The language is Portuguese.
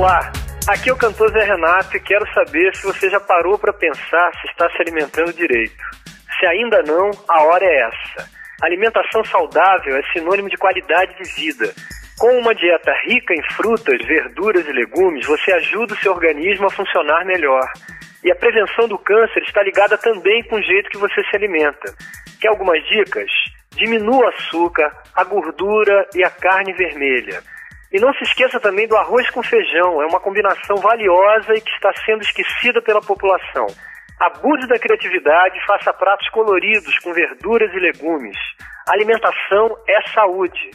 Olá, aqui é o cantor Zé Renato e quero saber se você já parou para pensar se está se alimentando direito. Se ainda não, a hora é essa. Alimentação saudável é sinônimo de qualidade de vida. Com uma dieta rica em frutas, verduras e legumes, você ajuda o seu organismo a funcionar melhor. E a prevenção do câncer está ligada também com o jeito que você se alimenta. Quer algumas dicas? Diminua o açúcar, a gordura e a carne vermelha. E não se esqueça também do arroz com feijão, é uma combinação valiosa e que está sendo esquecida pela população. Abuse da criatividade faça pratos coloridos com verduras e legumes. Alimentação é saúde.